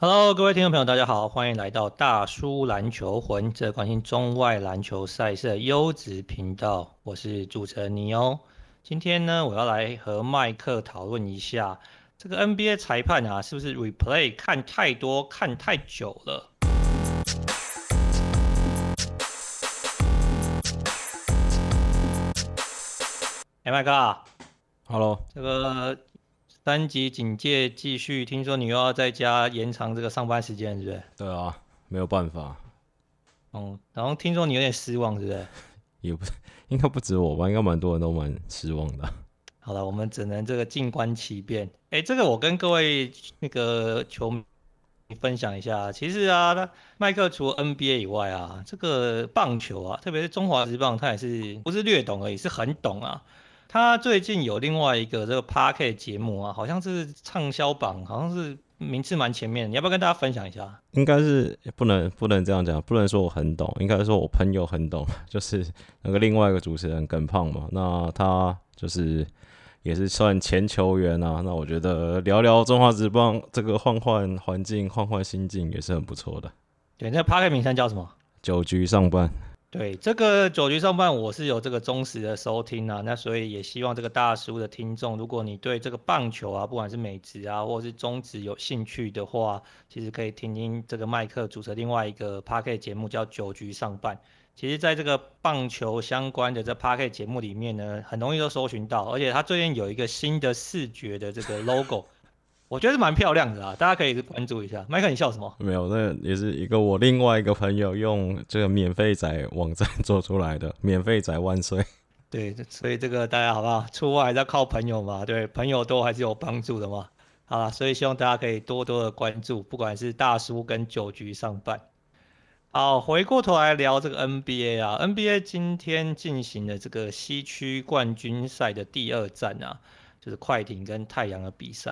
Hello，各位听众朋友，大家好，欢迎来到大叔篮球魂，这关心中外篮球赛事的优质频道。我是主持人尼欧。今天呢，我要来和麦克讨论一下这个 NBA 裁判啊，是不是 replay 看太多、看太久了？哎，麦克，Hello，这个。三级警戒继续，听说你又要在家延长这个上班时间，是不是？对啊，没有办法。嗯，然后听说你有点失望，是不是？也不，应该不止我吧，应该蛮多人都蛮失望的。好了，我们只能这个静观其变。哎，这个我跟各位那个球迷分享一下，其实啊，他麦克除了 NBA 以外啊，这个棒球啊，特别是中华职棒，他也是不是略懂而已，是很懂啊。他最近有另外一个这个 Podcast 节目啊，好像是畅销榜，好像是名次蛮前面。你要不要跟大家分享一下？应该是不能不能这样讲，不能说我很懂，应该说我朋友很懂，就是那个另外一个主持人耿胖嘛。那他就是也是算前球员啊。那我觉得聊聊中华职棒这个换换环境、换换心境也是很不错的。对，那 Podcast 名称叫什么？九局上半。对，这个九局上半我是有这个忠实的收听啊，那所以也希望这个大叔的听众，如果你对这个棒球啊，不管是美职啊，或者是中职有兴趣的话，其实可以听听这个麦克主持另外一个 Podcast 节目叫九局上半。其实在这个棒球相关的这 Podcast 节目里面呢，很容易都搜寻到，而且他最近有一个新的视觉的这个 logo。我觉得是蛮漂亮的啊，大家可以关注一下。麦克，你笑什么？没有，那也是一个我另外一个朋友用这个免费仔网站 做出来的。免费仔万岁！对，所以这个大家好不好？出外还是要靠朋友嘛，对，朋友多还是有帮助的嘛。好了，所以希望大家可以多多的关注，不管是大叔跟酒局上班。好，回过头来聊这个 NBA 啊，NBA 今天进行的这个西区冠军赛的第二战啊，就是快艇跟太阳的比赛。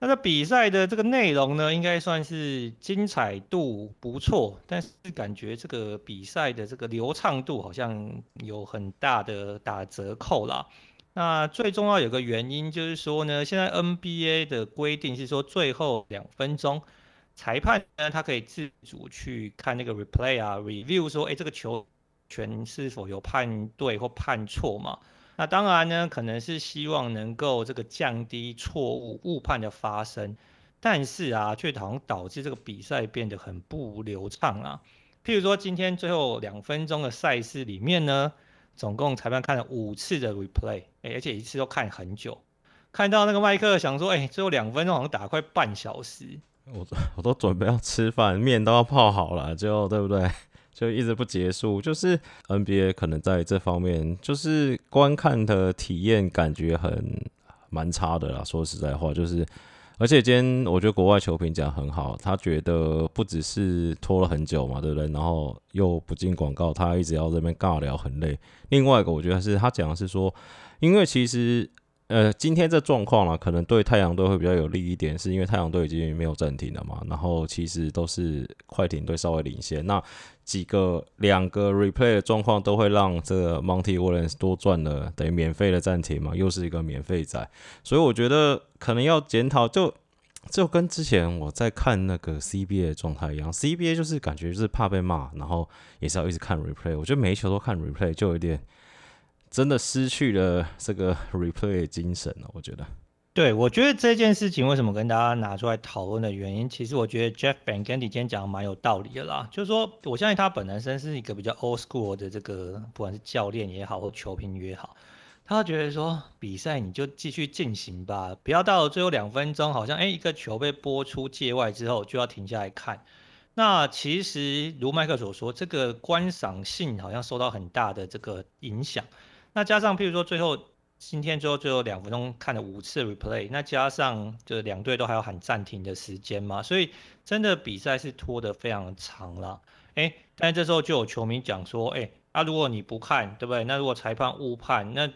那这比赛的这个内容呢，应该算是精彩度不错，但是感觉这个比赛的这个流畅度好像有很大的打折扣啦。那最重要有个原因就是说呢，现在 NBA 的规定是说最后两分钟，裁判呢他可以自主去看那个 replay 啊，review 说，哎，这个球权是否有判对或判错嘛？那当然呢，可能是希望能够这个降低错误误判的发生，但是啊，却好像导致这个比赛变得很不流畅啊。譬如说，今天最后两分钟的赛事里面呢，总共裁判看了五次的 replay，欸，而且一次都看很久。看到那个麦克想说，哎，最后两分钟好像打了快半小时。我我都准备要吃饭，面都要泡好了，就对不对？就一直不结束，就是 NBA 可能在这方面，就是观看的体验感觉很蛮差的啦。说实在话，就是而且今天我觉得国外球评讲很好，他觉得不只是拖了很久嘛，对不对？然后又不进广告，他一直要这边尬聊，很累。另外一个我觉得是他讲的是说，因为其实。呃，今天这状况呢，可能对太阳队会比较有利一点，是因为太阳队已经没有暂停了嘛。然后其实都是快艇队稍微领先，那几个两个 replay 的状况都会让这个 Monty Williams 多赚了，等于免费的暂停嘛，又是一个免费仔。所以我觉得可能要检讨，就就跟之前我在看那个 CBA 的状态一样，CBA 就是感觉就是怕被骂，然后也是要一直看 replay。我觉得每一球都看 replay 就有点。真的失去了这个 replay 精神了，我觉得。对，我觉得这件事情为什么跟大家拿出来讨论的原因，其实我觉得 Jeff b a n g a n d y 今天讲的蛮有道理的啦。就是说，我相信他本身是一个比较 old school 的这个，不管是教练也好，或球评也好，他觉得说比赛你就继续进行吧，不要到了最后两分钟，好像哎一个球被拨出界外之后就要停下来看。那其实如麦克所说，这个观赏性好像受到很大的这个影响。那加上，譬如说最后今天最后最后两分钟看了五次 replay，那加上就是两队都还要喊暂停的时间嘛，所以真的比赛是拖得非常长了。哎，但这时候就有球迷讲说，哎，啊如果你不看，对不对？那如果裁判误判，那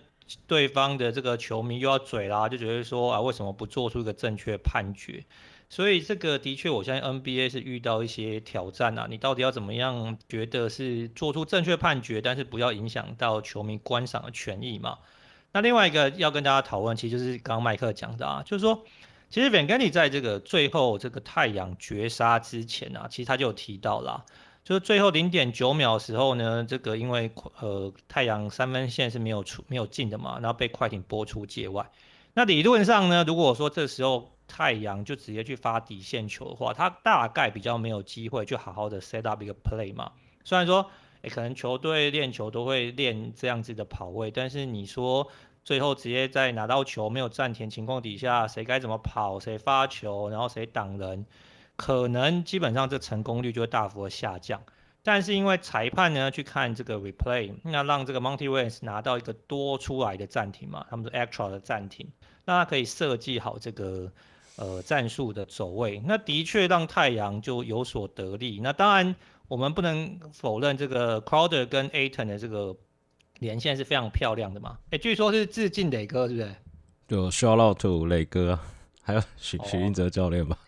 对方的这个球迷又要嘴啦，就觉得说啊为什么不做出一个正确判决？所以这个的确，我相信 NBA 是遇到一些挑战啊。你到底要怎么样觉得是做出正确判决，但是不要影响到球迷观赏的权益嘛？那另外一个要跟大家讨论，其实就是刚刚麦克讲的啊，就是说其实 Van g a n 在这个最后这个太阳绝杀之前啊，其实他就有提到啦，就是最后零点九秒时候呢，这个因为呃太阳三分线是没有出没有进的嘛，然后被快艇拨出界外。那理论上呢，如果说这时候太阳就直接去发底线球的话，他大概比较没有机会去好好的 set up 一个 play 嘛。虽然说，诶可能球队练球都会练这样子的跑位，但是你说。最后直接在拿到球没有暂停情况底下，谁该怎么跑，谁发球，然后谁挡人，可能基本上这成功率就会大幅的下降。但是因为裁判呢去看这个 replay，那让这个 Monty Williams 拿到一个多出来的暂停嘛，他们的 extra 的暂停，那他可以设计好这个呃战术的走位，那的确让太阳就有所得利。那当然我们不能否认这个 Crowder 跟 Ayton 的这个。连线是非常漂亮的嘛？哎、欸，据说是致敬磊哥，是不是？就 shout out to 磊哥，还有许许英哲教练吧。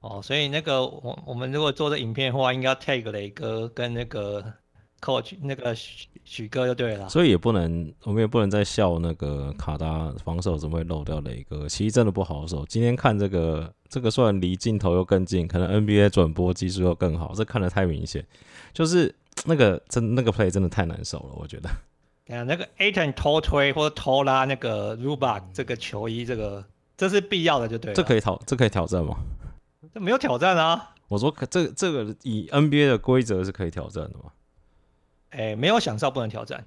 哦，所以那个我我们如果做这影片的话，应该要 tag 磊哥跟那个 coach 那个许许哥就对了。所以也不能，我们也不能再笑那个卡达防守怎么会漏掉磊哥？其实真的不好守。今天看这个，这个虽然离镜头又更近，可能 NBA 转播技术又更好，这看得太明显，就是。那个真那个 play 真的太难守了，我觉得。啊，那个 Ayton 偷推或者偷拉那个 Zubac 这个球衣，这个这是必要的，就对了。这可以挑，这可以挑战吗？这没有挑战啊。我说可这这个以 NBA 的规则是可以挑战的吗？哎、欸，没有响哨不能挑战。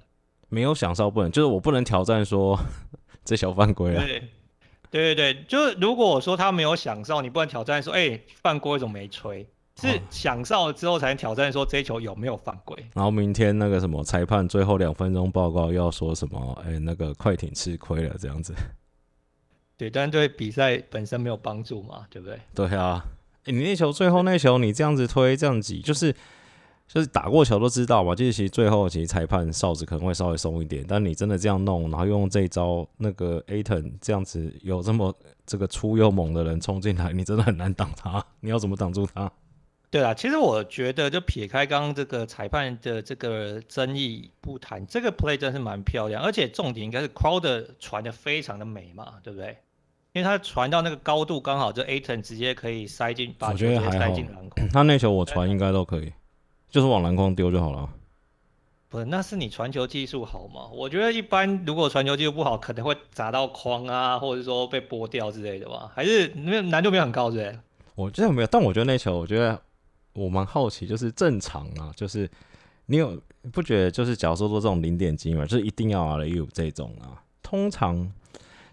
没有响哨不能，就是我不能挑战说 这小犯规啊。对对对对，就是如果我说他没有响哨，你不能挑战说，哎、欸，犯规怎么没吹？是响哨了之后才能挑战说这一球有没有犯规，然后明天那个什么裁判最后两分钟报告要说什么？哎、欸，那个快艇吃亏了这样子。对，但对比赛本身没有帮助嘛，对不对？对啊，欸、你那球最后那球你这样子推这样挤，就是就是打过球都知道嘛。就是其实最后其实裁判哨子可能会稍微松一点，但你真的这样弄，然后用这一招那个 Ayton 这样子有这么这个粗又猛的人冲进来，你真的很难挡他。你要怎么挡住他？对啊，其实我觉得就撇开刚刚这个裁判的这个争议不谈，这个 play 真是蛮漂亮，而且重点应该是 Crowder 传的非常的美嘛，对不对？因为他传到那个高度刚好，就 Ayton 直接可以塞进，把球塞进篮筐。他那球我传应该都可以，就是往篮筐丢就好了。不是，那是你传球技术好吗？我觉得一般如果传球技术不好，可能会砸到框啊，或者说被拨掉之类的吧？还是那难度没有很高，对不对？我觉得没有，但我觉得那球，我觉得。我蛮好奇，就是正常啊，就是你有不觉得，就是假如说做这种零点几嘛，就是一定要啊，有这种啊，通常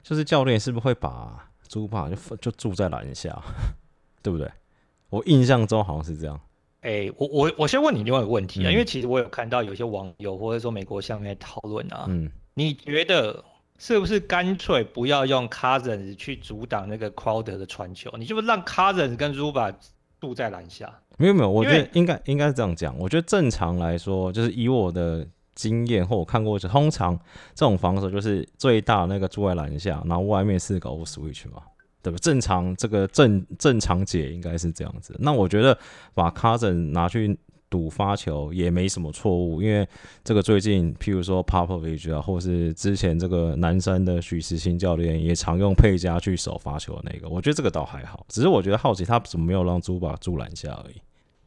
就是教练是不是会把猪爸就就住在篮下，对不对？我印象中好像是这样。哎、欸，我我我先问你另外一个问题啊，嗯、因为其实我有看到有些网友或者说美国下面讨论啊，嗯，你觉得是不是干脆不要用 Cousins 去阻挡那个 Crowder 的传球？你就不让 Cousins 跟 Zubac 住在篮下？没有没有，我觉得应该应该是这样讲。我觉得正常来说，就是以我的经验或我看过，通常这种防守就是最大那个住在篮下，然后外面四个 switch 嘛，对吧？正常这个正正常解应该是这样子。那我觉得把 Cousins 拿去。赌发球也没什么错误，因为这个最近，譬如说 Popovich 啊，或是之前这个南山的许时清教练也常用佩加去守发球的那个，我觉得这个倒还好。只是我觉得好奇他怎么没有让 Zubac 住篮下而已。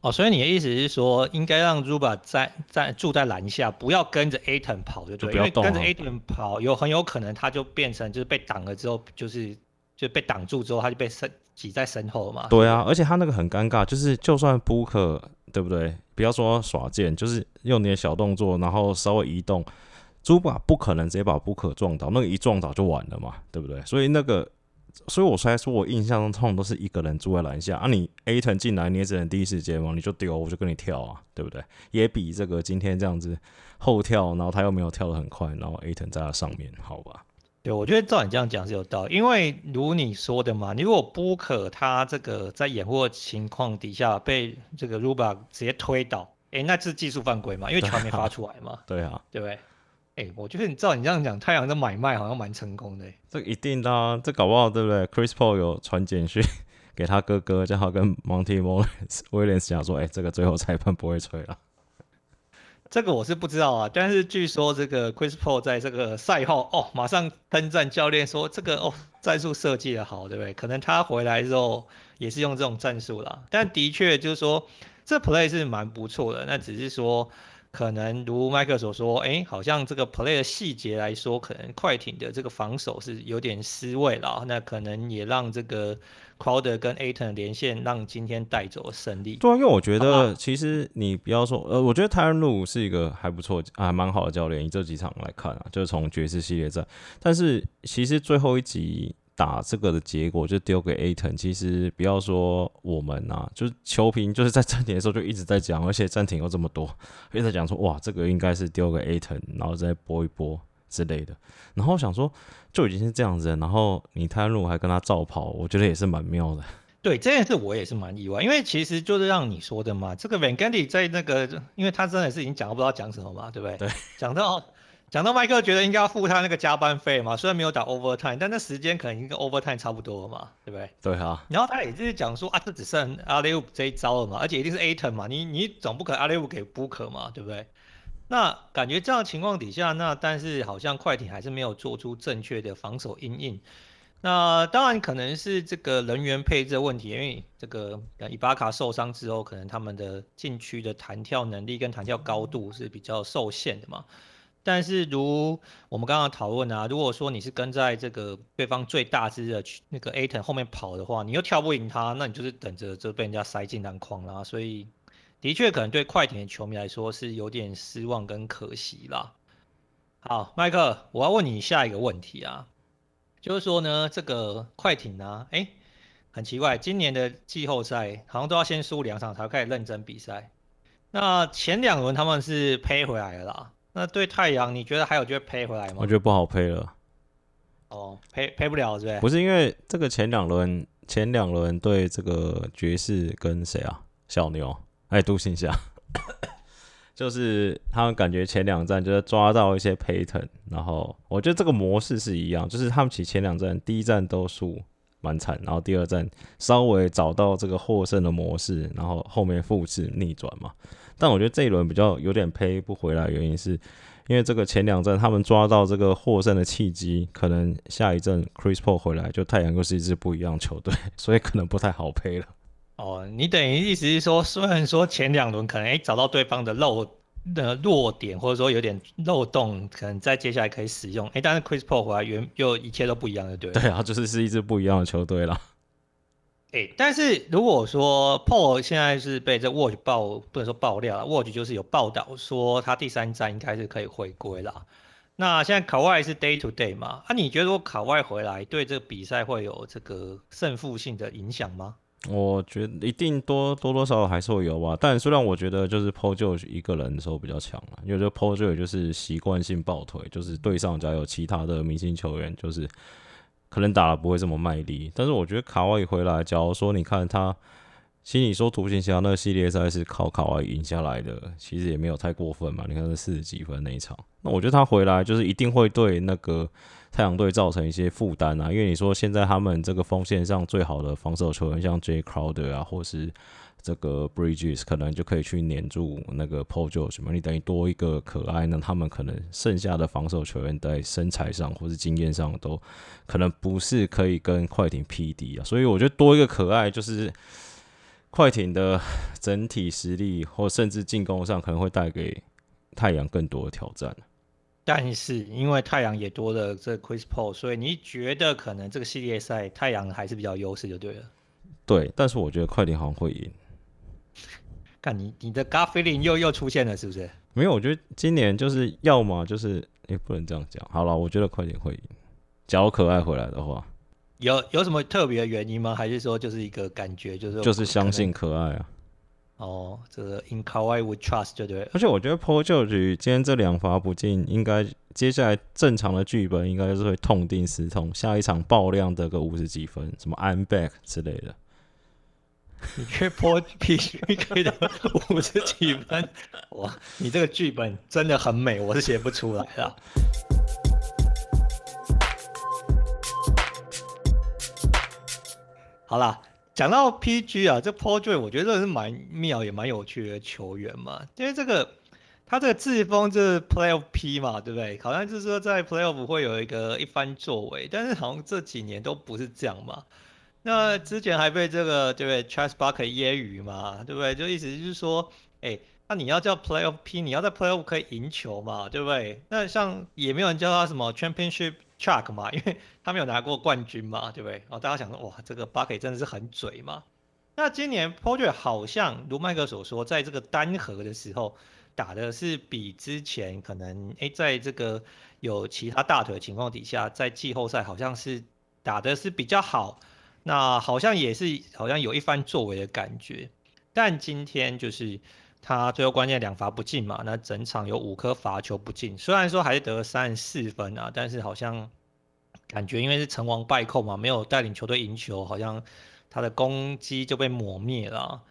哦，所以你的意思是说，应该让 Zubac 在在住在篮下，不要跟着 Ayton 跑就对，就不要跟着 Ayton 跑有很有可能他就变成就是被挡了之后，就是就被挡住之后他就被身挤在身后嘛。对啊，而且他那个很尴尬，就是就算扑克对不对？不要说耍贱，就是用你的小动作，然后稍微移动，猪爸不可能直接把布克撞倒，那个一撞倒就完了嘛，对不对？所以那个，所以我才说我印象中通常都是一个人住在篮下啊，你 Ayton 进来你也只能第一时间嘛，你就丢，我就跟你跳啊，对不对？也比这个今天这样子后跳，然后他又没有跳得很快，然后 Ayton 在他上面，好吧？对，我觉得照你这样讲是有道理，因为如你说的嘛，你如果 Booker 他这个在掩护情况底下被这个 Zubac 直接推倒，哎，那是技术犯规嘛？因为球没发出来嘛。对啊，对不对？哎，我觉得你照你这样讲，太阳的买卖好像蛮成功的。这一定的啊，这搞不好对不对？Chris Paul 有传简讯给他哥哥，叫他跟 Monty Williams 讲说，哎，这个最后裁判不会吹了。这个我是不知道啊，但是据说这个 Chris Paul 在这个赛后哦，马上称赞教练说这个哦战术设计的好，对不对？可能他回来之后也是用这种战术啦。但的确就是说这 play 是蛮不错的，那只是说。可能如麦克所说，哎，好像这个 play 的细节来说，可能快艇的这个防守是有点失位了。那可能也让这个 Crowder 跟 Ayton 连线，让今天带走胜利。对啊，因为我觉得其实你不要说，呃，我觉得 Tyronn Lue 是一个还不错啊，蛮好的教练。以这几场来看啊，就是从爵士系列战，但是其实最后一集。打这个的结果就丢给 Ayton，其实不要说我们呐、啊，就是球评就是在暂停的时候就一直在讲，而且暂停又这么多，一直在讲说哇，这个应该是丢给 Ayton，然后再播一播之类的。然后想说就已经是这样子，然后你泰路还跟他照跑，我觉得也是蛮妙的。对这件事我也是蛮意外，因为其实就是让你说的嘛，这个 Van Gundy 在那个，因为他真的是已经讲到不知道讲什么嘛，对不对？对，讲到。讲到麦克觉得应该要付他那个加班费嘛，虽然没有打 overtime，但那时间可能已经跟 overtime 差不多了嘛，对不对？对啊。然后他也就是讲说啊，这只剩 Alley-oop 这一招了嘛，而且一定是 Ayton 嘛，你你总不可能 Alley-oop 给 Booker 嘛，对不对？那感觉这样情况底下，那但是好像快艇还是没有做出正确的防守因应。那当然可能是这个人员配置的问题，因为这个伊巴卡受伤之后，可能他们的禁区的弹跳能力跟弹跳高度是比较受限的嘛。但是如我们刚刚讨论啊，如果说你是跟在这个对方最大只的那个 Aton 后面跑的话，你又跳不赢他，那你就是等着就被人家塞进篮筐啦。所以的确可能对快艇的球迷来说是有点失望跟可惜啦。好，麦克，我要问你下一个问题啊，就是说呢，这个快艇呢，哎，很奇怪，今年的季后赛好像都要先输两场才开始认真比赛。那前两轮他们是赔回来了啦。那对太阳，你觉得还有机会赔回来吗？我觉得不好赔了。哦，赔赔不了，是不是？不是因为这个前两轮，前两轮对这个爵士跟谁啊？小牛，哎，独行侠，就是他们感觉前两站就是抓到一些 pattern，然后我觉得这个模式是一样，就是他们其前两站第一站都输蛮惨，然后第二站稍微找到这个获胜的模式，然后后面复制逆转嘛。但我觉得这一轮比较有点赔不回来，原因是因为这个前两站他们抓到这个获胜的契机，可能下一阵 Chris Paul 回来，就太阳又是一支不一样球队，所以可能不太好赔了。哦，你等于意思是说，虽然说前两轮可能诶找到对方的漏的弱点，或者说有点漏洞，可能在接下来可以使用，诶，但是 Chris Paul 回来原又一切都不一样的，对？对啊，就是是一支不一样的球队了。哎，但是如果说 Paul 现在是被这 Watch 爆，不能说爆料了，Watch 就是有报道说他第三站应该是可以回归了。那现在卡外是 Day to Day 嘛？啊，你觉得如果卡外回来对这个比赛会有这个胜负性的影响吗？我觉得一定多多多少少还是会有吧。但虽然我觉得就是 POJ 一个人的时候比较强了，因为这 POJ 就是习惯性抱腿，就是对上家有其他的明星球员就是。可能打的不会这么卖力，但是我觉得卡哇伊回来，假如说你看他，其实你说独行侠那个系列赛是靠卡哇伊赢下来的，其实也没有太过分嘛。你看那四十几分那一场，那我觉得他回来就是一定会对那个太阳队造成一些负担啊，因为你说现在他们这个锋线上最好的防守球员像 Jay Crowder 啊，或是。这个 Bridges 可能就可以去黏住那个 Paul George 嘛，你等于多一个可爱，那他们可能剩下的防守球员在身材上或是经验上都可能不是可以跟快艇匹敌啊，所以我觉得多一个可爱就是快艇的整体实力或甚至进攻上可能会带给太阳更多的挑战。但是因为太阳也多了这 Chris Paul，所以你觉得可能这个系列赛太阳还是比较优势就对了。对，但是我觉得快艇好像会赢。看你你的 gut feeling 又又出现了，是不是？没有，我觉得今年就是要么就是也、欸、不能这样讲。好了，我觉得快艇会赢。假如可爱回来的话，有有什么特别的原因吗？还是说就是一个感觉，就是就是相信可爱啊？哦，这个 in Kawhi we trust 就对。而且我觉得 Paul George 今天这两罚不进，应该接下来正常的剧本应该就是会痛定思痛，下一场爆量得个五十几分，什么 I'm back 之类的。你缺破 PK 的五十几分，哇！你这个剧本真的很美，我是写不出来的。好啦，讲到 PG 啊，这 Paul George 我觉得是蛮妙也蛮有趣的球员嘛，因为这个他这个自封就是 Playoff P 嘛，对不对？好像就是说在 Playoff 会有一个一番作为，但是好像这几年都不是这样嘛。那之前还被这个对不对 Charles Barkley 揶揄嘛，对不对？就意思就是说，哎，那你要叫 Playoff P，你要在 Playoff 可以赢球嘛，对不对？那像也没有人叫他什么 Championship Chuck 嘛，因为他没有拿过冠军嘛，对不对？哦，大家想说，哇，这个 Bucky 真的是很嘴嘛。那今年 Paul George 好像如麦克所说，在这个单核的时候打的是比之前可能诶，在这个有其他大腿的情况底下，在季后赛好像是打的是比较好，那好像也是好像有一番作为的感觉。但今天就是他最后关键两罚不进嘛，那整场有五颗罚球不进，虽然说还是得了三十四分啊，但是好像感觉因为是成王败寇嘛，没有带领球队赢球，好像。他的攻击就被抹灭了。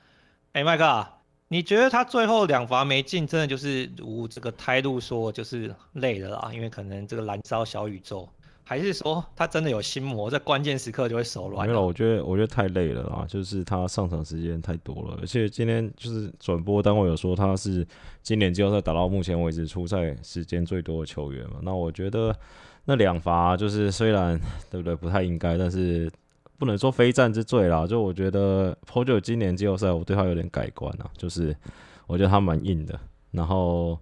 哎，麦克，你觉得他最后两罚没进，真的就是如这个态度说，就是累了啦？因为可能这个燃烧小宇宙，还是说他真的有心魔，在关键时刻就会手软？没有，我觉得我觉得太累了啦，就是他上场时间太多了，而且今天就是转播单位有说他是今年季后赛打到目前为止出赛时间最多的球员嘛。那我觉得那两罚就是虽然对不对不太应该，但是。不能说非战之罪啦，就我觉得 Paul George 今年季后赛我对他有点改观啊，就是我觉得他蛮硬的。然后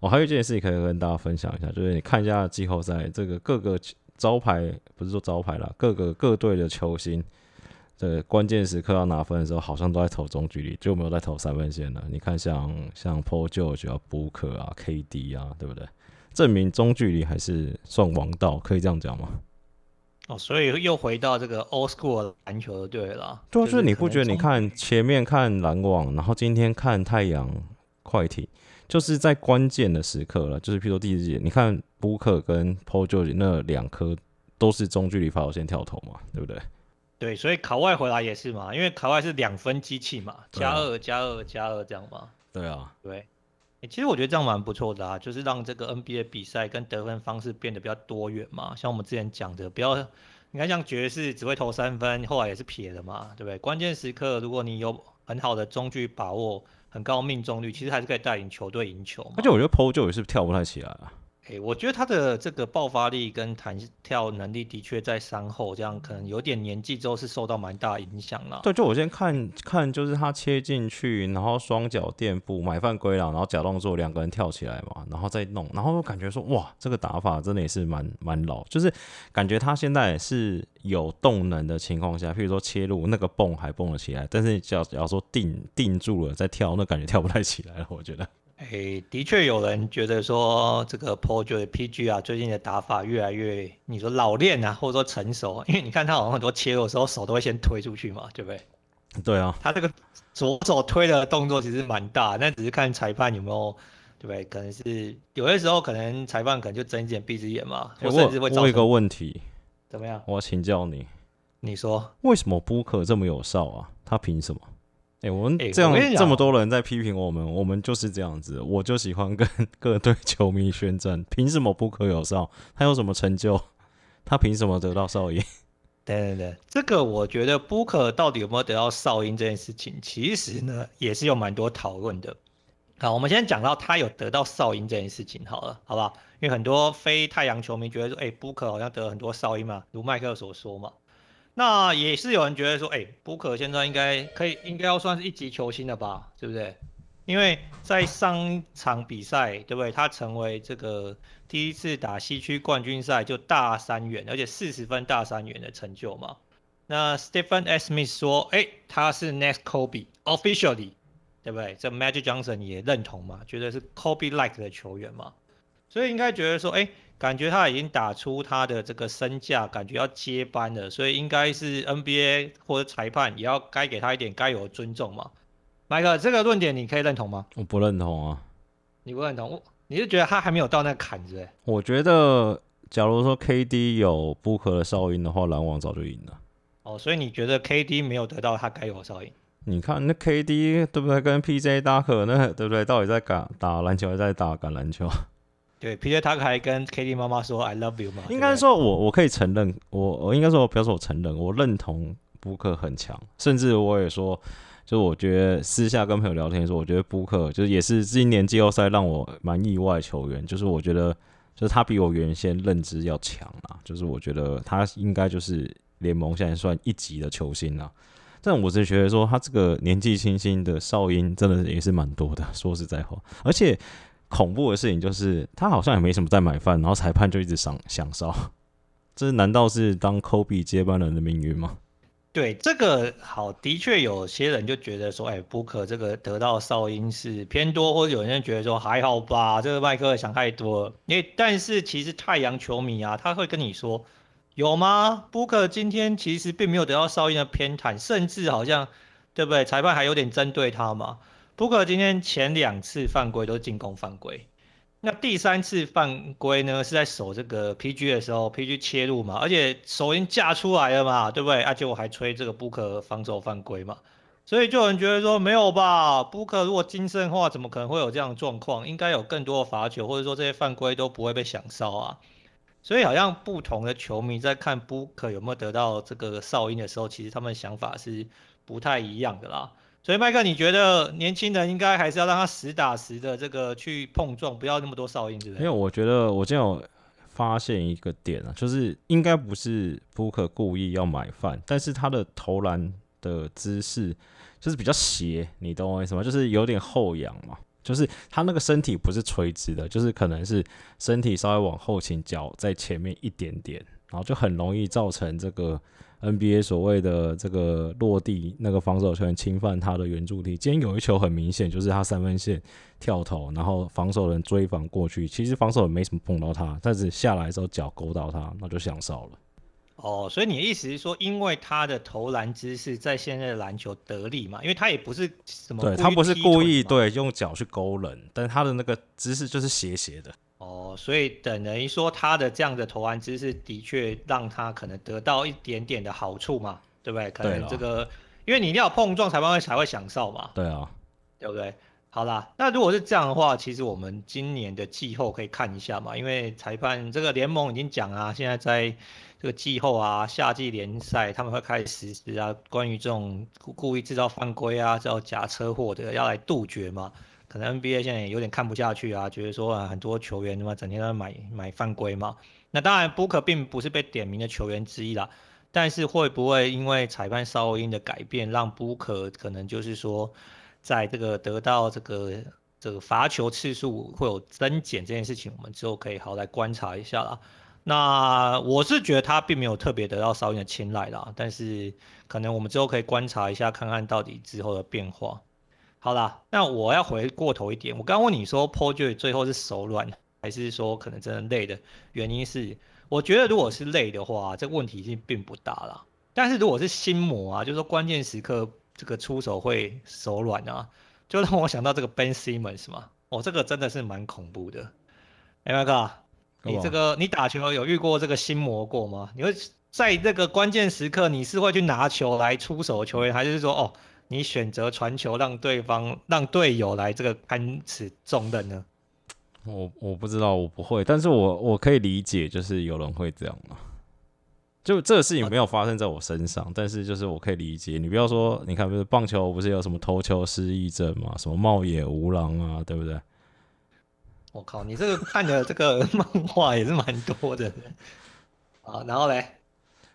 我还有一件事情可以跟大家分享一下，就是你看一下季后赛这个各个招牌，不是说招牌啦，各个各队的球星，这关键时刻要拿分的时候，好像都在投中距离，就没有在投三分线了。你看像像 Paul George 啊、Booker 啊、KD 啊，对不对？证明中距离还是算王道，可以这样讲吗？哦，所以又回到这个 old school 篮球的对了。对啊，就是你不觉得？你看前面看篮网，然后今天看太阳快艇，就是在关键的时刻了。就是譬如说第一节，你看布克跟 Paul George 那两颗都是中距离罚球线跳投嘛，对不对？对，所以卡外回来也是嘛，因为卡外是两分机器嘛，加二加二加二这样嘛。对啊，对。其实我觉得这样蛮不错的啊，就是让这个 NBA 比赛跟得分方式变得比较多元嘛。像我们之前讲的，不要你看像爵士只会投三分，后来也是撇的嘛，对不对？关键时刻如果你有很好的中距把握，很高命中率，其实还是可以带领球队赢球。而且我觉得 p o 就也是跳不太起来啊？欸、我觉得他的这个爆发力跟弹跳能力的确在伤后这样可能有点年纪之后是受到蛮大影响了。对，就我先看看，就是他切进去，然后双脚垫步买犯规了，然后假动作两个人跳起来嘛，然后再弄，然后我感觉说哇，这个打法真的也是蛮蛮老，就是感觉他现在是有动能的情况下，譬如说切入那个蹦还蹦了起来，但是只要假如说定定住了再跳，那感觉跳不太起来了，我觉得。诶、欸，的确有人觉得说这个 Paul George PG 啊，最近的打法越来越，你说老练啊，或者说成熟，因为你看他好像很多切入的时候手都会先推出去嘛，对不对？对啊，他这个左手推的动作其实蛮大，那只是看裁判有没有，对不对？可能是有些时候可能裁判可能就睁一只眼闭一只眼嘛，我甚至会造成。我有一个问题，怎么样？我要请教你，你说为什么 Booker 这么有效啊？他凭什么？哎、欸，我们这样、欸、这么多人在批评我们，我们就是这样子。我就喜欢跟各队球迷宣战，凭什么布克有哨？他有什么成就？他凭什么得到哨音？对对对，这个我觉得 Booker 到底有没有得到哨音这件事情，其实呢也是有蛮多讨论的。好，我们先讲到他有得到哨音这件事情好了，好不好？因为很多非太阳球迷觉得说，哎、欸，布克好像得了很多哨音嘛，如麦克所说嘛。那也是有人觉得说，哎、欸，布克现在应该可以，应该要算是一级球星了吧，对不对？因为在上一场比赛，对不对？他成为这个第一次打西区冠军赛就大三元，而且四十分大三元的成就嘛。那 Stephen Smith 说，哎、他是 Next Kobe officially，对不对？这 Magic Johnson 也认同嘛，觉得是 Kobe-like 的球员嘛，所以应该觉得说，哎、感觉他已经打出他的这个身价，感觉要接班了，所以应该是 NBA 或者裁判也要该给他一点该有的尊重嘛。麦克，这个论点你可以认同吗？我不认同啊。你不认同？你是觉得他还没有到那个坎子？我觉得，假如说 KD 有不可的哨音的话，篮网早就赢了。哦，所以你觉得 KD 没有得到他该有的哨音？你看那 KD 对不对？跟 PJ 大可那对不对？到底在打打篮球还是在打橄榄球？对，PJ 他还跟 KD 妈妈说 “I love you” 嘛。应该说我，我我可以承认，我我应该说，不要说我承认，我认同布克很强，甚至我也说，就我觉得私下跟朋友聊天说，我觉得布克就是也是今年季后赛让我蛮意外球员，就是我觉得就是他比我原先认知要强啊，就是我觉得他应该就是联盟现在算一级的球星了。但我是觉得说他这个年纪轻轻的哨音真的也是蛮多的，说实在话，而且恐怖的事情就是他好像也没什么在买饭，然后裁判就一直响响哨，这难道是当 Kobe 接班人的命运吗？对这个好，的确有些人就觉得说，哎，布克这个得到哨音是偏多，或者有人觉得说还好吧，这个麦克想太多了。因为但是其实太阳球迷啊，他会跟你说，有吗？布克今天其实并没有得到哨音的偏袒，甚至好像对不对？裁判还有点针对他嘛。布克今天前两次犯规都是进攻犯规。那第三次犯规呢，是在守这个 PG 的时候，PG 切入嘛，而且手已经架出来了嘛，对不对？而且我还吹这个布克防守犯规嘛，所以就有人觉得说没有吧，布克如果精神的话，怎么可能会有这样的状况？应该有更多的罚球，或者说这些犯规都不会被响哨啊。所以好像不同的球迷在看布克有没有得到这个哨音的时候，其实他们想法是不太一样的啦。所以麦克，你觉得年轻人应该还是要让他实打实的这个去碰撞，不要那么多噪音，对不对？因为我觉得我今天有发现一个点啊，就是应该不是布克故意要买饭，但是他的投篮的姿势就是比较斜，你懂我意思吗？就是有点后仰嘛，就是他那个身体不是垂直的，就是可能是身体稍微往后倾，脚在前面一点点，然后就很容易造成这个。NBA 所谓的这个落地那个防守球员侵犯他的圆柱体，今天有一球很明显就是他三分线跳投，然后防守人追防过去，其实防守人没什么碰到他，但是下来的时候脚勾到他，那就想少了。哦，所以你的意思是说，因为他的投篮姿势在现在的篮球得力嘛？因为他也不是什么，对，他不是故意对用脚去勾人，但他的那个姿势就是斜斜的。哦，所以等于说他的这样的投篮姿势的确让他可能得到一点点的好处嘛，对不对？可能这个，因为你一定要碰撞裁判会才会享受嘛。对啊，对不对？好啦，那如果是这样的话，其实我们今年的季后可以看一下嘛，因为裁判这个联盟已经讲啊，现在在这个季后啊，夏季联赛他们会开始实施啊，关于这种故意制造犯规啊，造假车祸的要来杜绝嘛。可能 NBA 现在也有点看不下去啊，觉得说啊，很多球员他妈整天都在买买犯规嘛。那当然，Booker 并不是被点名的球员之一啦。但是会不会因为裁判哨音的改变，让 Booker 可能就是说，在这个得到这个这个罚球次数会有增减这件事情，我们之后可以好来观察一下啦。那我是觉得他并没有特别得到哨音的青睐啦，但是可能我们之后可以观察一下，看看到底之后的变化。好啦，那我要回过头一点。我刚问你说，Paul George 最后是手软，还是说可能真的累的原因是？我觉得如果是累的话，这个问题性并不大啦。但是如果是心魔啊，就是说关键时刻这个出手会手软啊，就让我想到这个 Ben Simmons 嘛。哦，这个真的是蛮恐怖的。哎，麦克，你这个你打球有遇过这个心魔过吗？你会在这个关键时刻，你是会去拿球来出手的球员，还是说哦？你选择传球让对方让队友来这个担此重任呢？我我不知道，我不会，但是我我可以理解，就是有人会这样嘛。就这个事情没有发生在我身上，啊、但是就是我可以理解。你不要说，你看不是棒球不是有什么投球失忆症嘛，什么茂野无郎啊，对不对？我靠，你这个看的这个漫画也是蛮多的。啊，然后嘞？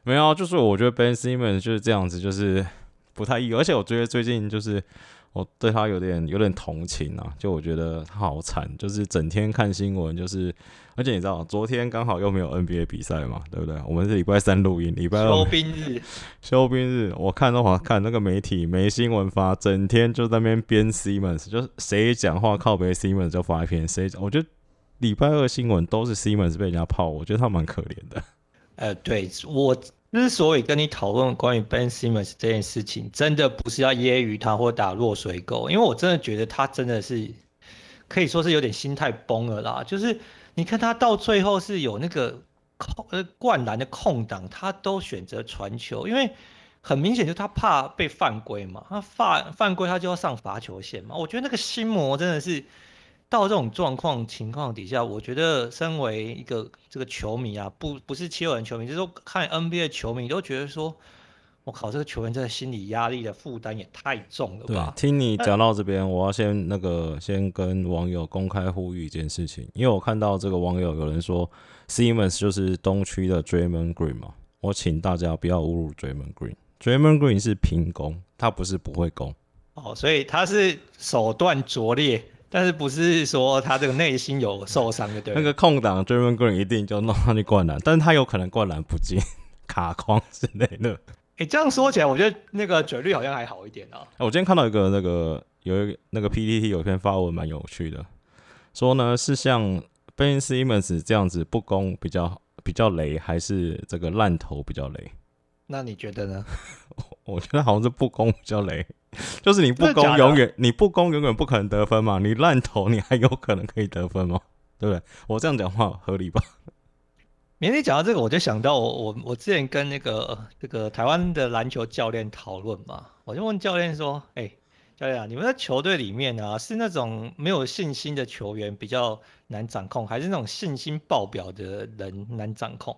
没有，就是我觉得 Ben Simmons 就是这样子，就是。不太易，而且我觉得最近就是我对他有点有点同情啊，就我觉得他好惨，就是整天看新闻，就是而且你知道，昨天刚好又没有 NBA 比赛嘛，对不对？我们是礼拜三录音，礼拜二休兵日，休兵日，我看的话看那个媒体没新闻发，整天就在那边编 Simmons，就是谁讲话靠北 Simmons 就发一篇，谁我觉得礼拜二新闻都是 Simmons 被人家泡，我觉得他蛮可怜的。呃，对我。之所以跟你讨论关于 Ben Simmons 这件事情，真的不是要揶揄他或打落水狗，因为我真的觉得他真的是可以说是有点心态崩了啦。就是你看他到最后是有那个空呃灌篮的空档，他都选择传球，因为很明显就是他怕被犯规嘛，他犯犯规他就要上罚球线嘛。我觉得那个心魔真的是。到这种状况情况底下，我觉得身为一个这个球迷啊，不不是七六人球迷，就是说看 NBA 球迷都觉得说，我靠，这个球员真的心理压力的负担也太重了吧？对，听你讲到这边，我要先那个先跟网友公开呼吁一件事情，因为我看到这个网友有人说 Simmons 就是东区的 Draymond Green 嘛，我请大家不要侮辱 Draymond Green，Draymond Green 是平攻，他不是不会攻。哦，所以他是手段拙劣，但是不是说他这个内心有受伤的，对？那个空档，Draymond Green 一定就弄上去灌篮，但是他有可能灌篮不进，卡框之类的。哎、欸，这样说起来，我觉得那个准率好像还好一点啊。我今天看到一个那个有一个那个 PPT 有一篇发文蛮有趣的，说呢是像 Ben Simmons 这样子不攻比较比较雷，还是这个烂头比较雷？那你觉得呢？我觉得好像是不攻比较雷。就是你不攻永远，你不攻永远不可能得分嘛。你烂投，你还有可能可以得分吗？对不对？我这样讲话合理吧？明天讲到这个，我就想到我我我之前跟那个这个台湾的篮球教练讨论嘛，我就问教练说：“哎、欸，教练啊，你们的球队里面啊，是那种没有信心的球员比较难掌控，还是那种信心爆表的人难掌控？”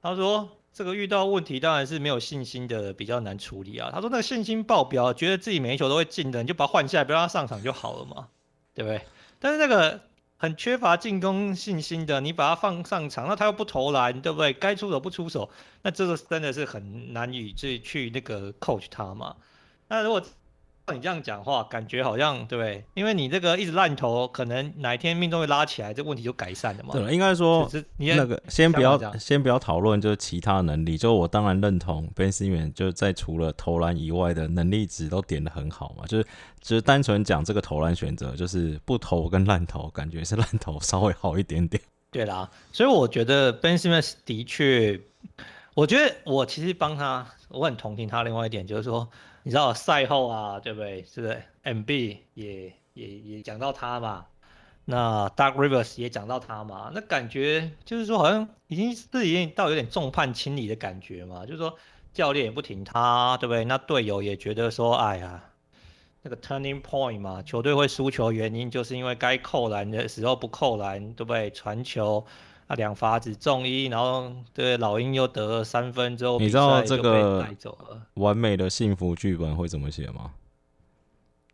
他说。这个遇到问题当然是没有信心的比较难处理啊。他说那个信心爆表，觉得自己每一球都会进的，你就把他换下来，不让他上场就好了嘛，对不对？但是那个很缺乏进攻信心的，你把他放上场，那他又不投篮，对不对？该出手不出手，那这个真的是很难以去去那个 coach 他嘛。那如果你这样讲话，感觉好像对？因为你这个一直烂投，可能哪一天命中会拉起来，这问题就改善了嘛。对了，应该说那个先不要先不要讨论，就是其他能力。就我当然认同 Ben Simmons 就在除了投篮以外的能力值都点的很好嘛。就是就是单纯讲这个投篮选择，就是不投跟烂投，感觉是烂投稍微好一点点。对啦，所以我觉得 Ben Simmons 的确，我觉得我其实帮他，我很同情他。另外一点就是说。你知道赛后啊，对不对？是不是？MB 也也也讲到他嘛，那 Dark Rivers 也讲到他嘛，那感觉就是说好像已经是已经到有点众叛亲离的感觉嘛，就是说教练也不挺他，对不对？那队友也觉得说，哎呀，那个 turning point 嘛，球队会输球原因就是因为该扣篮的时候不扣篮，对不对？传球。啊，两罚只中一，然后对老鹰又得了三分之后，你知道这个完美的幸福剧本会怎么写吗？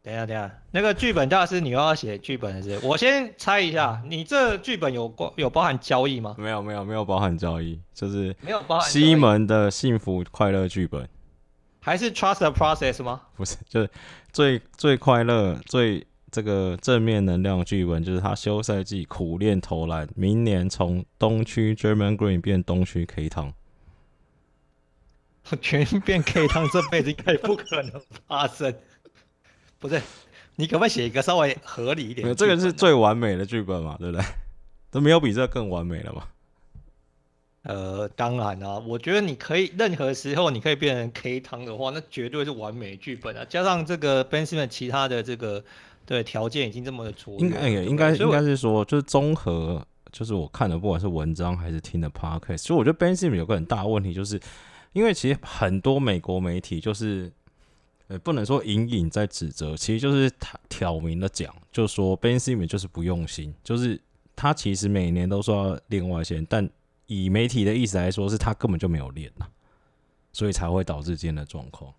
等一下，等一下，那个剧本大师，你又要写剧本还是？我先猜一下，你这剧本有包有包含交易吗？没有，没有，没有包含交易，就是没有包含西门的幸福快乐剧本，还是 Trust the Process 吗？不是，就是最最快乐最。这个正面能量剧本就是他休赛季苦练投篮，明年从东区 Draymond Green 变东区 K 汤，全变 K 汤，这辈子应该不可能发生。不是，你可不可以写一个稍微合理一点？这个是最完美的剧本嘛，对不对？都没有比这更完美了嘛？呃，当然啊，我觉得你可以任何时候你可以变成 K 汤的话，那绝对是完美剧本啊！加上这个 Ben Simmons 其他的这个。对，条件已经这么的卓越，应该应该应该是说，就是综合，就是我看的，不管是文章还是听的 podcast，所以我觉得 Ben Simmons 有个很大的问题，就是因为其实很多美国媒体就是，呃，不能说隐隐在指责，其实就是他挑明的讲，就说 Ben Simmons 就是不用心，就是他其实每年都说要练外线，但以媒体的意思来说，是他根本就没有练呐，所以才会导致今天的状况。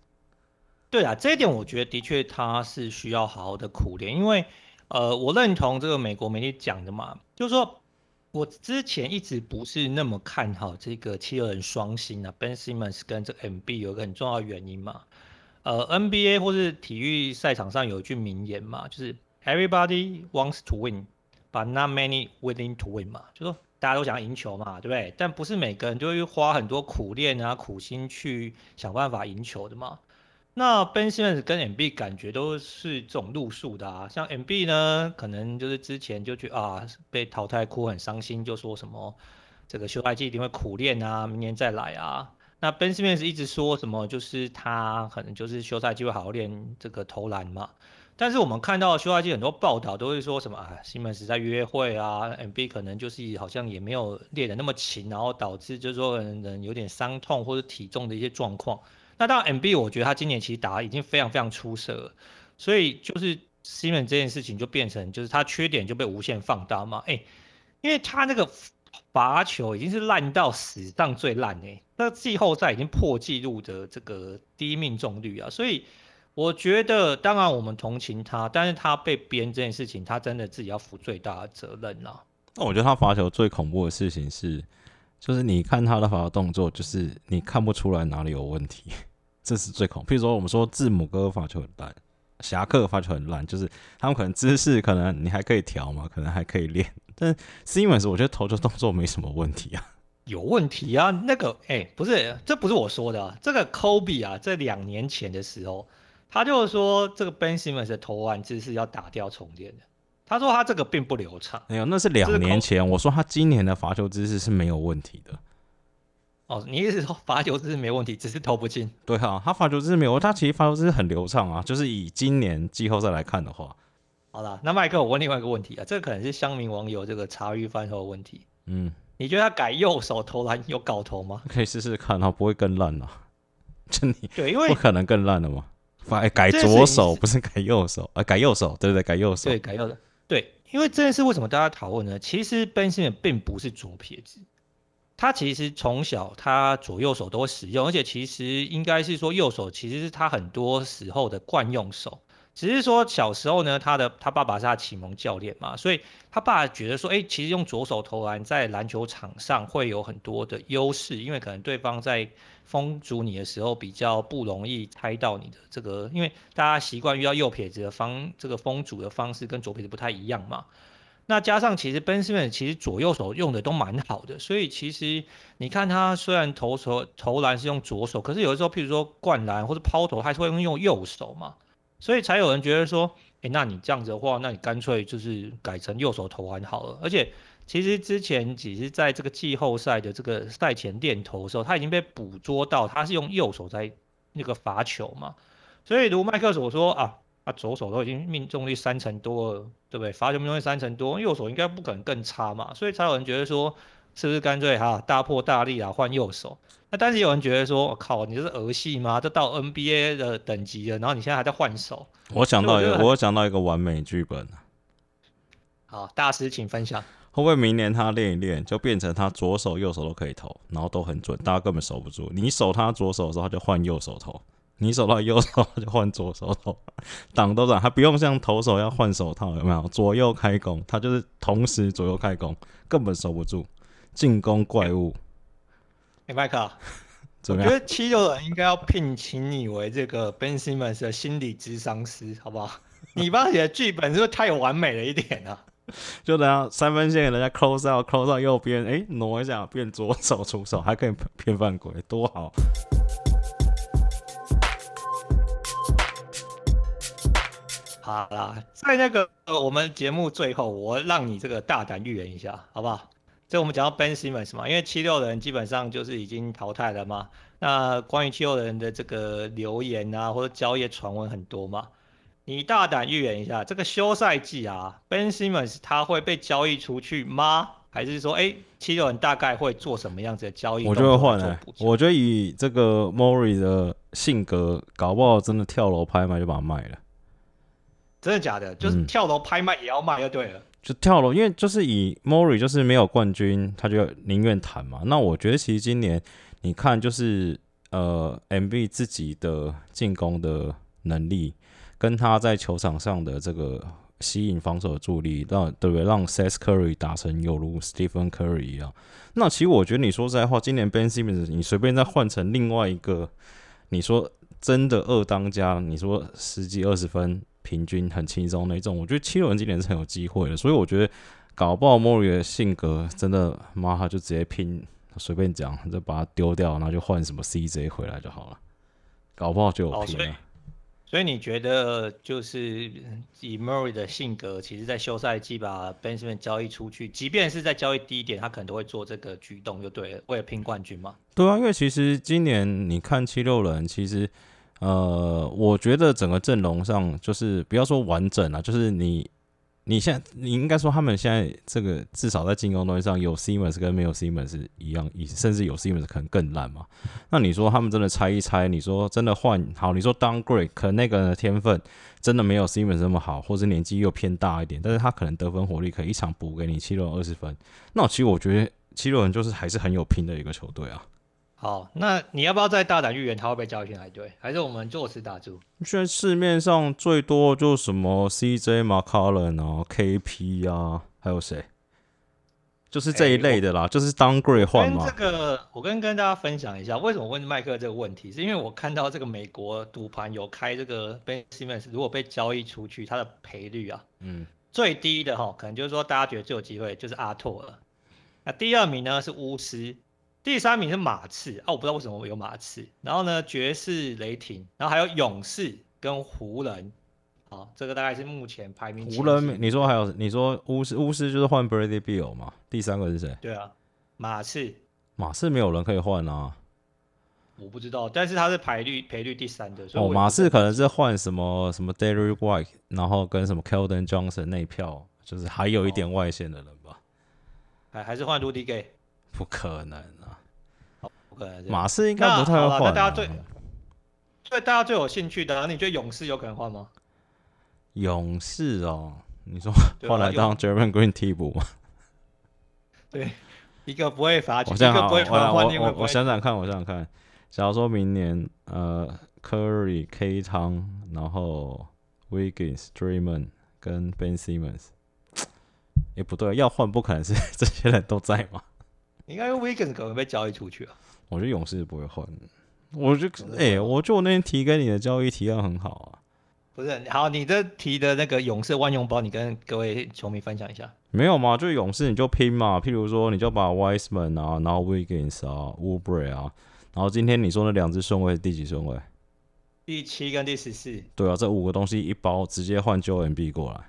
对啊，这一点我觉得的确他是需要好好的苦练，因为呃，我认同这个美国媒体讲的嘛，就是说我之前一直不是那么看好这个七二人双星啊，Ben Simmons 跟这个 MB 有个很重要的原因嘛，呃，NBA 或是体育赛场上有一句名言嘛，就是 Everybody wants to win，but not many willing to win 嘛，就是说大家都想要赢球嘛，对不对？但不是每个人都会花很多苦练啊、苦心去想办法赢球的嘛。那 Ben Simmons 跟 MB 感觉都是这种路数的啊，像 MB 呢，可能就是之前就去啊被淘汰哭很伤心，就说什么这个休赛季一定会苦练啊，明年再来啊。那 Ben Simmons 一直说什么，就是他可能就是休赛季会好好练这个投篮嘛。但是我们看到休赛季很多报道都会说什么啊，Simmons 在约会啊，MB 可能就是好像也没有练得那么勤，然后导致就是说可能有点伤痛或者体重的一些状况。那当然，MB 我觉得他今年其实打已经非常非常出色了，所以就是 Simon 这件事情就变成就是他缺点就被无限放大嘛，哎，因为他那个罚球已经是烂到史上最烂哎，那季后赛已经破纪录的这个低命中率啊，所以我觉得，当然我们同情他，但是他被编这件事情，他真的自己要负最大的责任呐、那我觉得他罚球最恐怖的事情是，就是你看他的发球动作，就是你看不出来哪里有问题，这是最恐怖。譬如说，我们说字母哥发球很烂，侠客发球很烂，就是他们可能姿势可能你还可以调嘛，可能还可以练。但 Simmons 我觉得投球动作没什么问题啊，有问题啊。那个，哎、不是，这不是我说的、啊，这个 Kobe 啊，在两年前的时候，他就是说这个 Ben Simmons 的投篮姿势要打掉重练的。他说他这个并不流畅。没有，那是两年前。我说他今年的罚球姿势是没有问题的。哦，你意思说罚球姿势没问题，只是投不进？对啊，他罚球姿势没有，他其实罚球姿势很流畅啊。就是以今年季后赛来看的话。好了，那麦克，我问另外一个问题啊，这个可能是乡民网友这个茶余饭后的问题。嗯，你觉得他改右手投篮有搞头吗？可以试试看，他不会更烂了。真的对，因为不可能更烂了嘛？改改左手不是改右手啊？改右手，对对对，改右手。对，改右手。对，因为这件事为什么大家讨论呢？其实 Ben Simmons 并不是左撇子，他其实从小他左右手都会使用，而且其实应该是说右手其实是他很多时候的惯用手。只是说小时候呢，他的他爸爸是他启蒙教练嘛，所以他爸觉得说，哎，其实用左手投篮在篮球场上会有很多的优势，因为可能对方在封阻你的时候比较不容易猜到你的这个，因为大家习惯遇到右撇子的方这个封阻的方式跟左撇子不太一样嘛。那加上其实 Ben Simmons 其实左右手用的都蛮好的，所以其实你看他虽然投球投篮是用左手，可是有的时候譬如说灌篮或者抛投，还是会用右手嘛。所以才有人觉得说，诶，那你这样子的话，那你干脆就是改成右手投篮好了。而且，其实之前只是在这个季后赛的这个赛前练投的时候，他已经被捕捉到他是用右手在那个罚球嘛。所以如麦克所说啊，他左手都已经命中率三成多了，对不对？罚球命中率三成多，右手应该不可能更差嘛。所以才有人觉得说，是不是干脆哈大破大立啊，换右手？那但是有人觉得说，我靠，你这是儿戏吗？这到 NBA 的等级了，然后你现在还在换手？我想到一个，我想到一个完美剧本。好，大师请分享。会不会明年他练一练，就变成他左手右手都可以投，然后都很准，大家根本守不住。你守他左手的时候，他就换右手投；你守他右手，他就换左手投，挡都挡，他不用像投手要换手套，有没有？左右开弓，他就是同时左右开弓，根本守不住，进攻怪物。哎，麦克，我觉得七六人应该要聘请你为这个 Ben Simmons 的心理咨商师，好不好？你帮他写的剧本是不是太完美了一点啊？就等下三分线，人家 close out，close out 右边，哎，挪一下变左手出手，还可以骗犯规，多好！好啦，在那个我们节目最后，我让你这个大胆预言一下，好不好？这我们讲到 Ben Simmons 嘛，因为七六人基本上就是已经淘汰了嘛。那关于七六人的这个留言啊，或者交易传闻很多嘛。你大胆预言一下，这个休赛季啊，Ben Simmons 他会被交易出去吗？还是说，哎，七六人大概会做什么样子的交易？我就会换了。我觉得以这个 Morey 的性格，搞不好真的跳楼拍卖就把它卖了。真的假的？就是跳楼拍卖也要卖就对了。嗯就跳楼，因为就是以 Morey 就是没有冠军，他就宁愿谈嘛。那我觉得其实今年你看，就是呃 M B 自己的进攻的能力，跟他在球场上的这个吸引防守的助力，让对不对？让 Seth Curry 打成有如 Stephen Curry 一样。那其实我觉得你说实在话，今年 Ben Simmons 你随便再换成另外一个，你说真的二当家，你说十几二十分。平均很轻松那种，我觉得七六人今年是很有机会的，所以我觉得搞不好莫里的性格真的，妈他就直接拼，随便讲就把他丢掉，然后就换什么 CJ 回来就好了，搞不好就有拼了。哦，所以你觉得就是以 Murray 的性格，其实在休赛季把 Ben Simmons 交易出去，即便是在交易低点，他可能都会做这个举动，就对了，为了拼冠军嘛。对啊，因为其实今年你看七六人，其实。呃，我觉得整个阵容上就是不要说完整了，就是你，你现在你应该说他们现在这个至少在进攻端上有 Simmons 跟没有 Simmons 一样，甚至有 Simmons 可能更烂嘛。那你说他们真的拆一拆，你说真的换好，你说 downgrade 可能那个人的天分真的没有 Simmons 那么好，或者年纪又偏大一点，但是他可能得分火力可以一场补给你七六二十分。那其实我觉得七六人就是还是很有拼的一个球队啊。好，那你要不要再大胆预言他会被交易进来？对，还是我们坐实打住？现在市面上最多就什么 CJ McCollum 啊、KP 啊，还有谁？就是这一类的啦，欸、就是 downgrade 换嘛。这个我跟跟大家分享一下，为什么问麦克这个问题，是因为我看到这个美国赌盘有开这个 Ben Simmons 如果被交易出去，它的赔率啊，嗯，最低的哈，可能就是说大家觉得最有机会就是阿拓了。那第二名呢是巫师。第三名是马刺啊，我不知道为什么我有马刺。然后呢，爵士、雷霆，然后还有勇士跟湖人。好，这个大概是目前排名。湖人，你说还有？你说巫师？巫师就是换 Bradley Bill 嘛？第三个是谁？对啊，马刺。马刺没有人可以换啊。我不知道，但是他是排率赔率第三的。所以哦，马刺可能是换什么什么 Derrick White，然后跟什么 Keldon Johnson 那票，就是还有一点外线的人吧。还、哦、还是换 Rudy Gay？不可能。对马刺应该不太会换。那大家最，对大家最有兴趣的，啊，你觉得勇士有可能换吗？勇士哦，你说换来当 Draymond Green 替补吗？对，一个不会罚球，一个不会换，我我，我想想看，我想想看，假如说明年呃，Curry、K 汤，然后 Wiggins、Draymond 跟 Ben Simmons，也不对，要换不可能是 这些人都在吗？应该 Wiggins 可能被交易出去啊。我觉得勇士不会换，我觉得哎、欸，我觉得我那天提给你的交易提案很好啊。不是，好，你这提的那个勇士万用包，你跟各位球迷分享一下。没有嘛，就勇士你就拼嘛，譬如说你就把 Wiseman 啊，然后 Wiggins 啊，Oubre 啊，然后今天你说那两支顺位是第几顺位？第七跟第十四。对啊，这五个东西一包直接换 Joel Embiid 过来。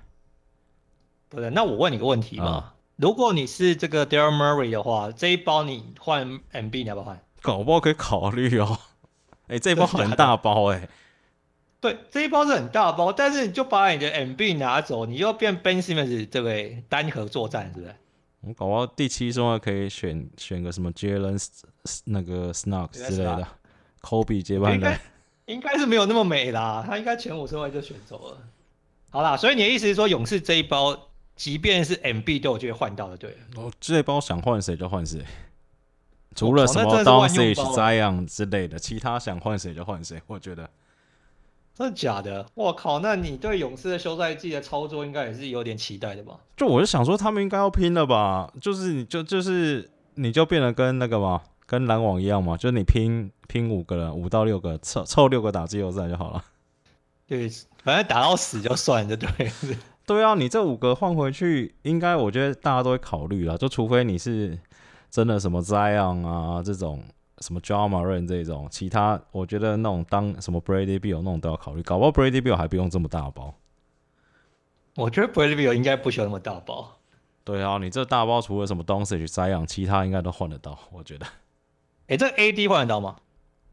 不是，那我问你个问题嘛，嗯、如果你是这个 Daryl Murray 的话，这一包你换 Embiid 你要不要换？搞不好可以考虑哦，哎、欸，这一包很大包哎、欸，对，这一包是很大包，但是你就把你的 MB 拿走，你又变 Ben Simmons 这位单核作战，是不是？我搞不好第七顺位可以选选个什么 Jalen 那个 Suggs 之类的，Kobe 接班人，应该是没有那么美啦，他应该前五顺位就选走了。好啦，所以你的意思是说，勇士这一包，即便是 MB 都有机会换到的，对？哦，这一包想换谁就换谁。除了什么 Doncic、Zion 之类的，其他想换谁就换谁。我觉得真的假的？我靠！那你对勇士的休赛季的操作应该也是有点期待的吧？就我就想说，他们应该要拼了吧？就是你就就是你就变得跟那个嘛，跟篮网一样嘛，就是你拼拼五个人，五到六个凑凑六个打季后赛就好了。对，反正打到死就算了，对。对啊，你这五个换回去，应该我觉得大家都会考虑了，就除非你是。真的什么 Zion 啊，这种什么 Ja Morant 这种，其他我觉得那种当什么 Bradley Beal 那种都要考虑，搞不好 Bradley Beal 还不用这么大包。我觉得 Bradley Beal 应该不需要那么大包。对啊，你这大包除了什么 Doncic、Zion，其他应该都换得到，我觉得。哎，这 AD 换得到吗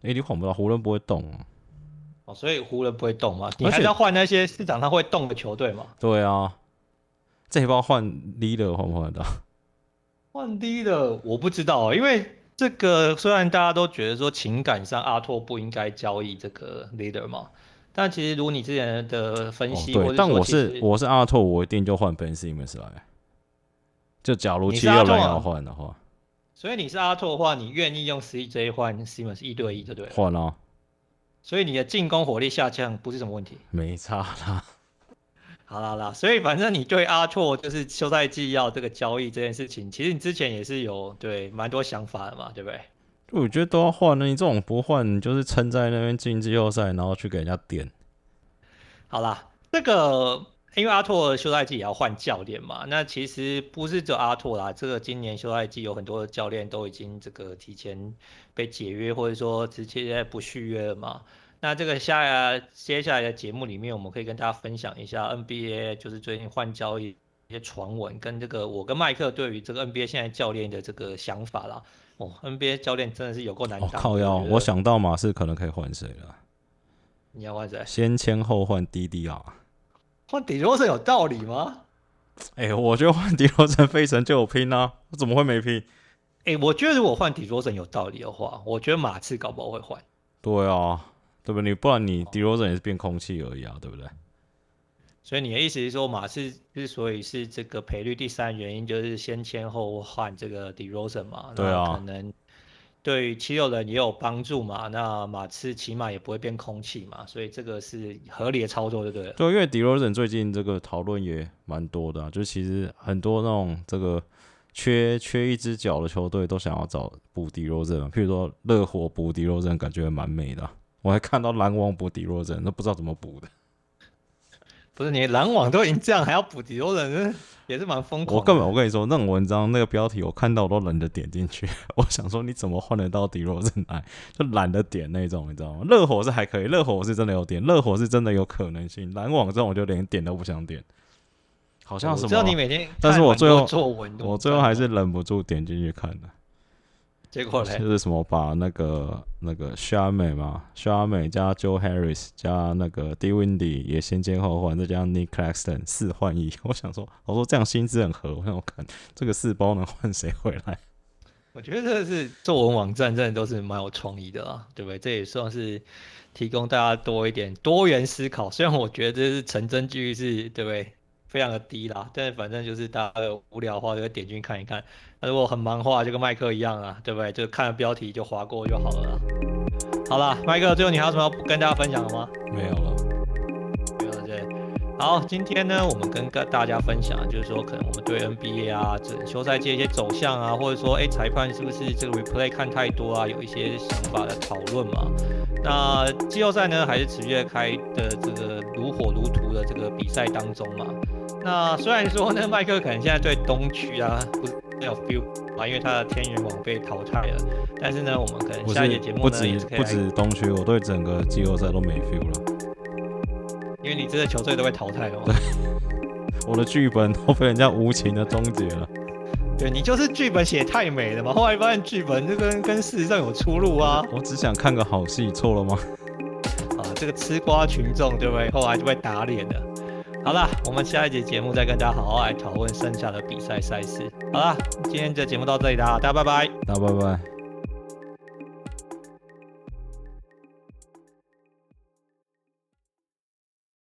？AD 换不到，湖人不会动啊。哦，所以湖人不会动嘛？你还是要换那些市场上会动的球队嘛？对啊，这一包换 Leader 换不换得到？换低的我不知道，因为这个虽然大家都觉得说情感上阿拓不应该交易这个 leader 嘛，但其实如你之前的分析，哦、对，但我是我是阿拓，我一定就换 Ben Simmons 来。就假如七六人要换的话，所以你是阿拓的话，你愿意用 CJ 换 Simmons 一对一，对不对？换啊！所以你的进攻火力下降不是什么问题，没差啦。好啦啦，所以反正你对阿拓就是休赛季要这个交易这件事情，其实你之前也是有对蛮多想法的嘛，对不对？我觉得都要换了，你这种不换，你就是撑在那边进季后赛，然后去给人家点。好啦，这个因为阿拓休赛季也要换教练嘛，那其实不是只有阿拓啦，这个今年休赛季有很多的教练都已经这个提前被解约，或者说直接不续约了嘛。那这个下接下来的节目里面，我们可以跟大家分享一下 NBA 就是最近换交易一些传闻，跟这个我跟麦克对于这个 NBA 现在教练的这个想法啦。哦，NBA 教练真的是有够难打。哦、靠腰，我想到马刺可能可以换谁了？你要换谁？先签后换 DDR。换迪罗森有道理吗？哎、欸，我觉得换迪罗森费城就有拼啊，我怎么会没拼？哎、欸，我觉得如果换迪罗森有道理的话，我觉得马刺搞不好会换。对啊。对不对？你不然你迪罗森也是变空气而已啊，对不对？所以你的意思是说，马刺之所以是这个赔率第三原因，就是先签后换这个 DeRozan 嘛？对啊。可能对于七六人也有帮助嘛？那马刺起码也不会变空气嘛？所以这个是合理的操作，对不对？对，因为 DeRozan 最近这个讨论也蛮多的、啊，就其实很多那种这个缺缺一只脚的球队都想要找补 DeRozan，譬如说热火补 DeRozan，感觉蛮美的、啊。我还看到篮网补 DeRozan，都不知道怎么补的。不是你篮网都已经这样，还要补迪罗人，也是蛮疯狂。我根本我跟你说，那种文章那个标题，我看到我都懒得点进去。我想说，你怎么换得到迪罗人来？就懒得点那种，你知道吗？热火是还可以，热火是真的有点，热火是真的有可能性。篮网这种我就连点都不想点。好像什么？我知道你每天，但是我最后，我最后还是忍不住点进去看的。结果呢？就是什么把那个那个夏美嘛，夏美加 Joe Harris 加那个 Dinwiddie 也先签后换，再加上 Nick Claxton 四换一。我想说，我说这样薪资很合，我想我看这个四包能换谁回来？我觉得这是作文网站真的都是蛮有创意的啊，对不对？这也算是提供大家多一点多元思考。虽然我觉得这是成真几率是，对不对？非常的低啦，但是反正就是大家无聊的话就会点进去看一看。那如果很忙的话，就跟麦克一样啊，对不对？就看了标题就划过就好了啦。好了，麦克，最后你还有什么要跟大家分享的吗？没有了，没有了。对，好，今天呢，我们跟大家分享，就是说可能我们对 NBA 啊，整休赛季一些走向啊，或者说，哎，裁判是不是这个 replay 看太多啊，有一些想法的讨论嘛。那季后赛呢，还是持续在开的这个如火如荼的这个比赛当中嘛。那虽然说呢，麦克可能现在对东区啊不是没有 feel 啊，因为他的天元网被淘汰了。但是呢，我们可能下一节节目呢，不止不止东区，我对整个季后赛都没 feel 了。因为你这个球队都被淘汰了嘛。对，我的剧本都被人家无情的终结了。对，你就是剧本写太美了嘛，后来发现剧本就跟跟事实上有出入啊。我只想看个好戏，错了吗？啊，这个吃瓜群众对不对？后来就被打脸了。好了，我们下一节节目再跟大家好好来讨论剩下的比赛赛事。好了，今天这节目到这里啦，大家拜拜，大家拜拜。